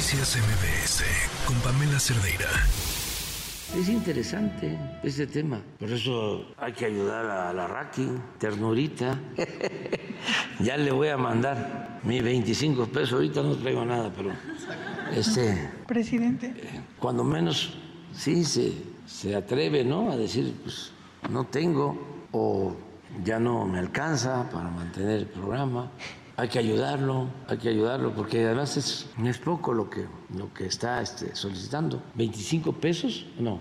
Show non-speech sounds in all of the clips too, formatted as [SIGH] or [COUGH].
Noticias MBS con Pamela Cerdeira. Es interesante este tema, por eso hay que ayudar a la Raki, ternurita. [LAUGHS] ya le voy a mandar mis 25 pesos, ahorita no traigo nada, pero este... Presidente. cuando menos sí se, se atreve, ¿no? A decir, pues no tengo o ya no me alcanza para mantener el programa. Hay que ayudarlo, hay que ayudarlo, porque además es, es poco lo que, lo que está este, solicitando. ¿25 pesos? No.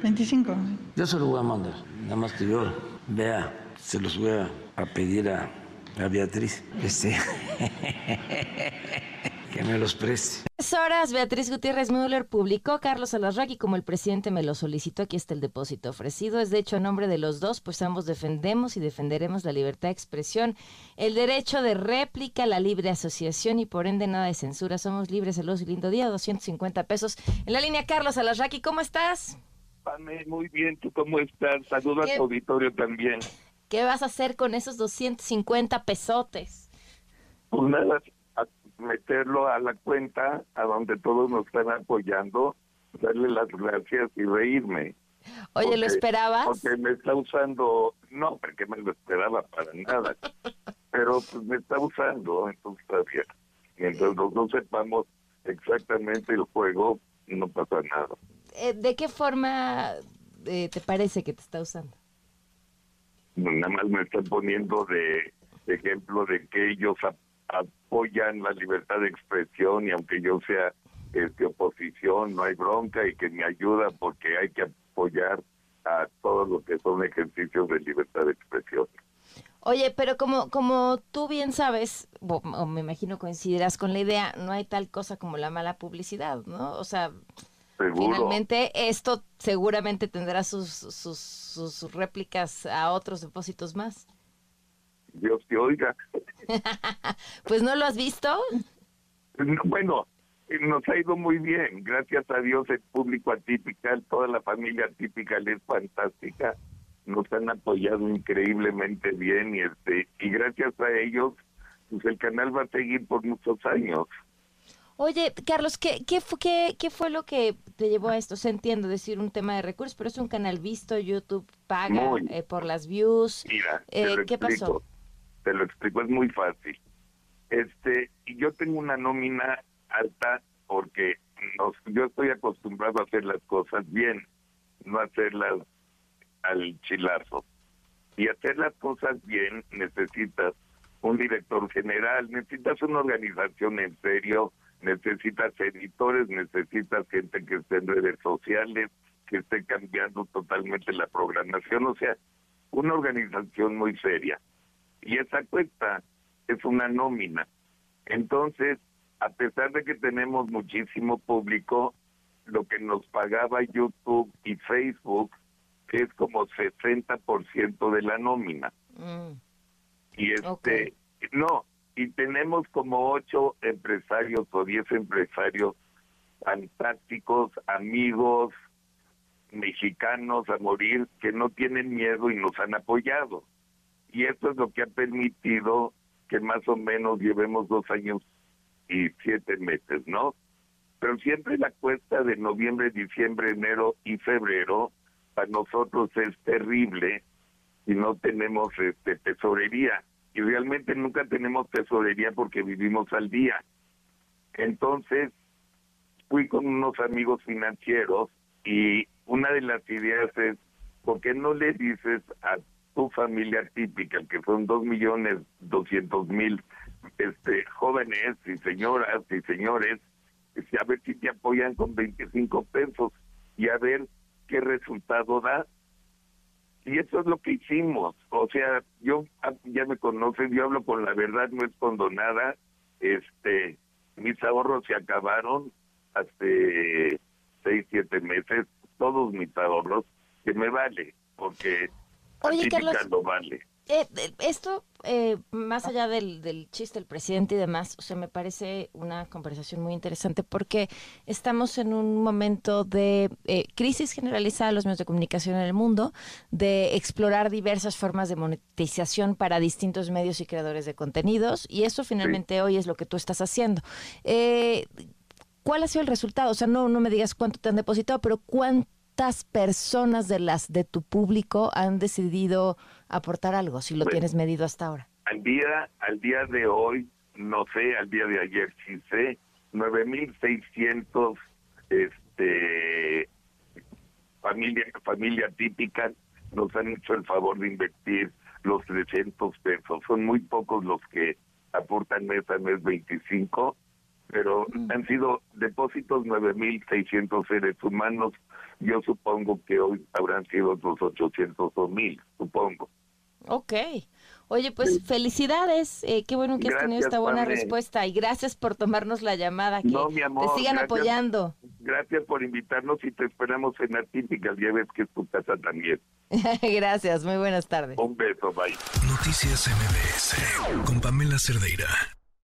25. Yo se lo voy a mandar, nada más que yo vea, se los voy a, a pedir a, a Beatriz. Este. [LAUGHS] que me los preste. Tres horas, Beatriz Gutiérrez Müller publicó Carlos Alarraqui como el presidente me lo solicitó. Aquí está el depósito ofrecido. Es de hecho a nombre de los dos, pues ambos defendemos y defenderemos la libertad de expresión, el derecho de réplica, la libre asociación y por ende nada de censura. Somos libres, saludos y lindo día, 250 pesos. En la línea, Carlos Alarraqui, ¿cómo estás? Pame, muy bien, ¿tú cómo estás? Saludo a tu auditorio también. ¿Qué vas a hacer con esos 250 pesotes? Pues nada, meterlo a la cuenta a donde todos nos están apoyando, darle las gracias y reírme. Oye, ¿lo esperabas? Porque me está usando, no, porque me lo esperaba para nada, [LAUGHS] pero pues me está usando, entonces todavía. Mientras los dos sepamos exactamente el juego, no pasa nada. Eh, ¿De qué forma eh, te parece que te está usando? Nada más me están poniendo de ejemplo de que ellos apoyan la libertad de expresión y aunque yo sea este oposición no hay bronca y que me ayuda porque hay que apoyar a todos los que son ejercicios de libertad de expresión. Oye, pero como, como tú bien sabes, o, me imagino coincidirás con la idea, no hay tal cosa como la mala publicidad, ¿no? O sea, finalmente esto seguramente tendrá sus, sus, sus réplicas a otros depósitos más. Dios te oiga. [LAUGHS] pues no lo has visto. Bueno, nos ha ido muy bien. Gracias a Dios el público atípica, toda la familia atípica es fantástica. Nos han apoyado increíblemente bien y este y gracias a ellos pues el canal va a seguir por muchos años. Oye, Carlos, ¿qué, qué, fue, qué, qué fue lo que te llevó a esto? Se entiendo decir un tema de recursos, pero es un canal visto, YouTube paga eh, por las views. Mira, eh, ¿qué pasó? Te lo explico, es muy fácil. Este, y yo tengo una nómina alta porque nos, yo estoy acostumbrado a hacer las cosas bien, no hacerlas al chilazo. Y hacer las cosas bien necesitas un director general, necesitas una organización en serio, necesitas editores, necesitas gente que esté en redes sociales, que esté cambiando totalmente la programación, o sea, una organización muy seria y esa cuesta es una nómina. Entonces, a pesar de que tenemos muchísimo público, lo que nos pagaba YouTube y Facebook es como 60% de la nómina. Mm. Y este, no, y tenemos como ocho empresarios o diez empresarios fantásticos, amigos, mexicanos a morir, que no tienen miedo y nos han apoyado y esto es lo que ha permitido que más o menos llevemos dos años y siete meses, ¿no? Pero siempre la cuesta de noviembre, diciembre, enero y febrero para nosotros es terrible si no tenemos este tesorería y realmente nunca tenemos tesorería porque vivimos al día. Entonces fui con unos amigos financieros y una de las ideas es ¿por qué no le dices a tu familia típica, que son dos millones doscientos mil este, jóvenes y señoras y señores, a ver si te apoyan con 25 pesos y a ver qué resultado da. Y eso es lo que hicimos. O sea, yo ah, ya me conocen, yo hablo con la verdad, no escondo nada. Este, mis ahorros se acabaron hace seis, siete meses, todos mis ahorros, que me vale, porque Oye, Carlos. Eh, eh, esto, eh, más allá del, del chiste del presidente y demás, o sea, me parece una conversación muy interesante porque estamos en un momento de crisis generalizada de los medios de comunicación en el mundo, de explorar diversas formas de monetización para distintos medios y creadores de contenidos, y eso finalmente hoy es lo que tú estás haciendo. ¿cuál ha sido el resultado? O sea, no, no me digas cuánto te han depositado, pero cuántas personas de las de tu público han decidido aportar algo, si lo tienes medido hasta ahora. Al día, al día de hoy, no sé, al día de ayer sí sé, 9.600 este, familia, familia típica nos han hecho el favor de invertir los 300 pesos. Son muy pocos los que aportan mes a mes 25, pero han sido depósitos 9.600 seres humanos. Yo supongo que hoy habrán sido otros 800 o 1.000, supongo. Ok. Oye, pues felicidades. Eh, qué bueno que has tenido esta buena respuesta y gracias por tomarnos la llamada. Que te sigan apoyando. Gracias por invitarnos y te esperamos en la típica. Ya ves que es tu casa también. [LAUGHS] gracias, muy buenas tardes. Un beso, bye. Noticias MBS con Pamela Cerdeira.